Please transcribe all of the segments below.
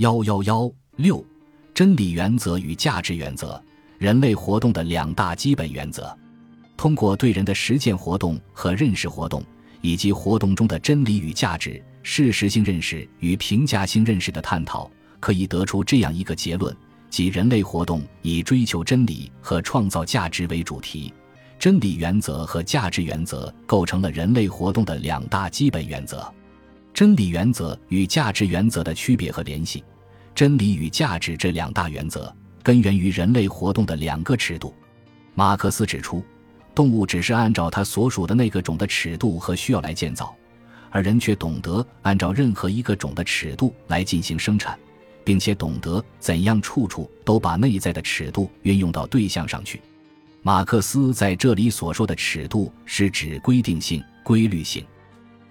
幺幺幺六，真理原则与价值原则，人类活动的两大基本原则。通过对人的实践活动和认识活动，以及活动中的真理与价值、事实性认识与评价性认识的探讨，可以得出这样一个结论：即人类活动以追求真理和创造价值为主题。真理原则和价值原则构成了人类活动的两大基本原则。真理原则与价值原则的区别和联系。真理与价值这两大原则根源于人类活动的两个尺度。马克思指出，动物只是按照它所属的那个种的尺度和需要来建造，而人却懂得按照任何一个种的尺度来进行生产，并且懂得怎样处处都把内在的尺度运用到对象上去。马克思在这里所说的尺度是指规定性、规律性；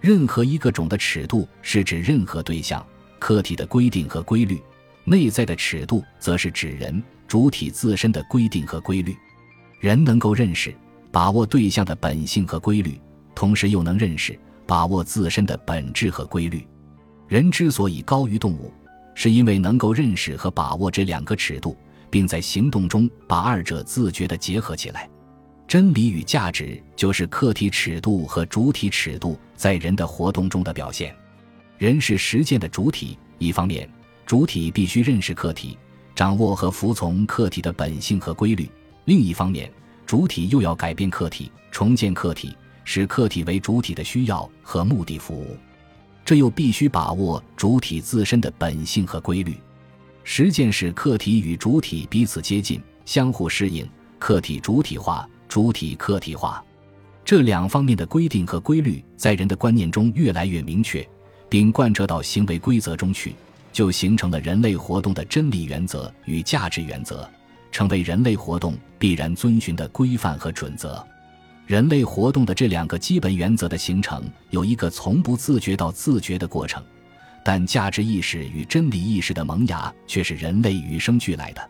任何一个种的尺度是指任何对象、客体的规定和规律；内在的尺度则是指人主体自身的规定和规律。人能够认识、把握对象的本性和规律，同时又能认识、把握自身的本质和规律。人之所以高于动物，是因为能够认识和把握这两个尺度。并在行动中把二者自觉地结合起来。真理与价值就是客体尺度和主体尺度在人的活动中的表现。人是实践的主体，一方面，主体必须认识客体，掌握和服从客体的本性和规律；另一方面，主体又要改变客体，重建客体，使客体为主体的需要和目的服务。这又必须把握主体自身的本性和规律。实践使客体与主体彼此接近、相互适应，客体主体化、主体客体化，这两方面的规定和规律在人的观念中越来越明确，并贯彻到行为规则中去，就形成了人类活动的真理原则与价值原则，成为人类活动必然遵循的规范和准则。人类活动的这两个基本原则的形成，有一个从不自觉到自觉的过程。但价值意识与真理意识的萌芽却是人类与生俱来的。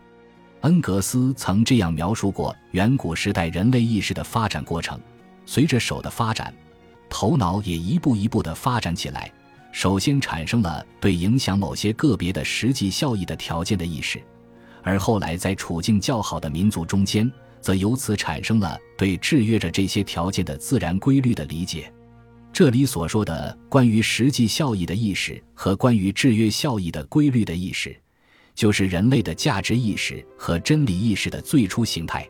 恩格斯曾这样描述过远古时代人类意识的发展过程：随着手的发展，头脑也一步一步地发展起来。首先产生了对影响某些个别的实际效益的条件的意识，而后来在处境较好的民族中间，则由此产生了对制约着这些条件的自然规律的理解。这里所说的关于实际效益的意识和关于制约效益的规律的意识，就是人类的价值意识和真理意识的最初形态。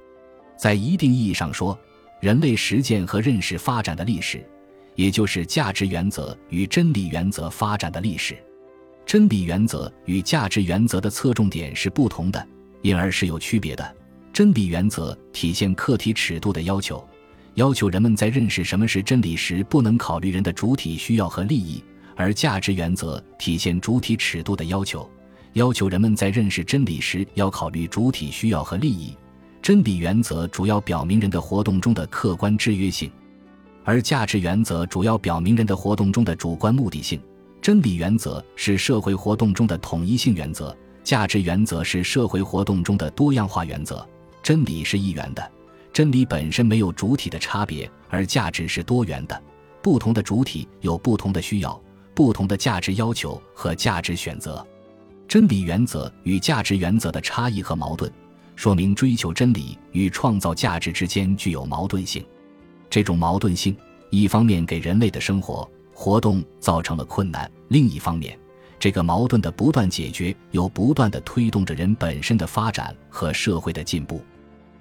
在一定意义上说，人类实践和认识发展的历史，也就是价值原则与真理原则发展的历史。真理原则与价值原则的侧重点是不同的，因而是有区别的。真理原则体现客体尺度的要求。要求人们在认识什么是真理时，不能考虑人的主体需要和利益；而价值原则体现主体尺度的要求，要求人们在认识真理时要考虑主体需要和利益。真理原则主要表明人的活动中的客观制约性，而价值原则主要表明人的活动中的主观目的性。真理原则是社会活动中的统一性原则，价值原则是社会活动中的多样化原则。真理是一元的。真理本身没有主体的差别，而价值是多元的。不同的主体有不同的需要、不同的价值要求和价值选择。真理原则与价值原则的差异和矛盾，说明追求真理与创造价值之间具有矛盾性。这种矛盾性，一方面给人类的生活活动造成了困难，另一方面，这个矛盾的不断解决又不断的推动着人本身的发展和社会的进步。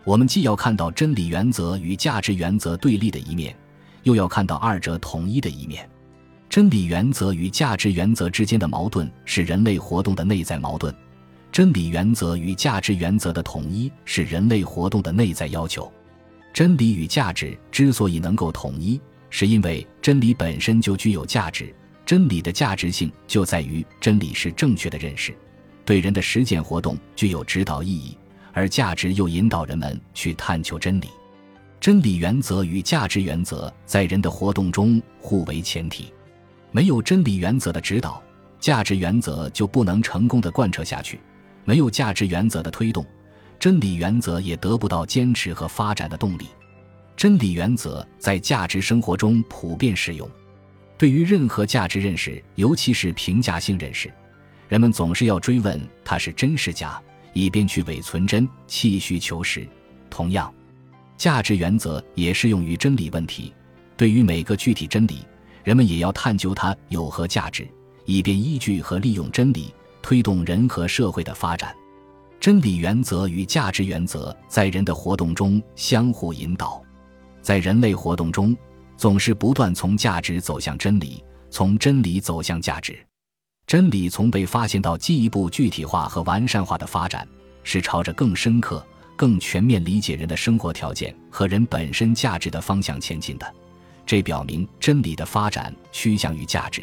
我们既要看到真理原则与价值原则对立的一面，又要看到二者统一的一面。真理原则与价值原则之间的矛盾是人类活动的内在矛盾，真理原则与价值原则的统一是人类活动的内在要求。真理与价值之所以能够统一，是因为真理本身就具有价值，真理的价值性就在于真理是正确的认识，对人的实践活动具有指导意义。而价值又引导人们去探求真理，真理原则与价值原则在人的活动中互为前提，没有真理原则的指导，价值原则就不能成功的贯彻下去；没有价值原则的推动，真理原则也得不到坚持和发展的。动力。真理原则在价值生活中普遍适用，对于任何价值认识，尤其是评价性认识。人们总是要追问它是真是假，以便去伪存真、弃虚求实。同样，价值原则也适用于真理问题。对于每个具体真理，人们也要探究它有何价值，以便依据和利用真理推动人和社会的。发展。真理原则与价值原则在人的活动中相互引导，在人类活动中，总是不断从价值走向真理，从真理走向价值。真理从被发现到进一步具体化和完善化的发展，是朝着更深刻、更全面理解人的生活条件和人本身价值的方向前进的。这表明真理的发展趋向于价值。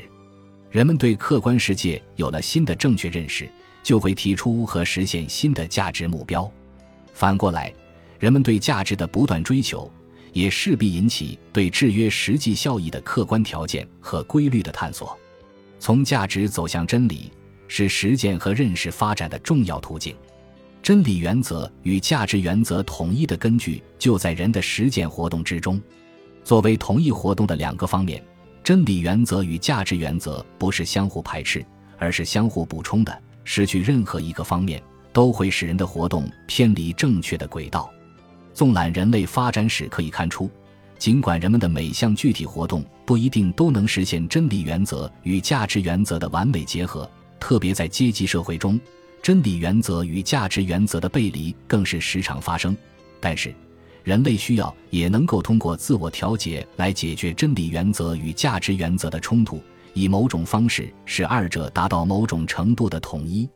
人们对客观世界有了新的正确认识。就会提出和实现新的价值目标。反过来，人们对价值的不断追求，也势必引起对制约实际效益的客观条件和规律的探索。从价值走向真理，是实践和认识发展的重要途径。真理原则与价值原则统一的根据就在人的实践活动之中。作为同一活动的两个方面，真理原则与价值原则不是相互排斥，而是相互补充的。失去任何一个方面，都会使人的活动偏离正确的轨道。纵览人类发展史，可以看出，尽管人们的每项具体活动不一定都能实现真理原则与价值原则的完美结合，特别在阶级社会中，真理原则与价值原则的背离更是时常发生。但是，人类需要也能够通过自我调节来解决真理原则与价值原则的冲突。以某种方式使二者达到某种程度的统一。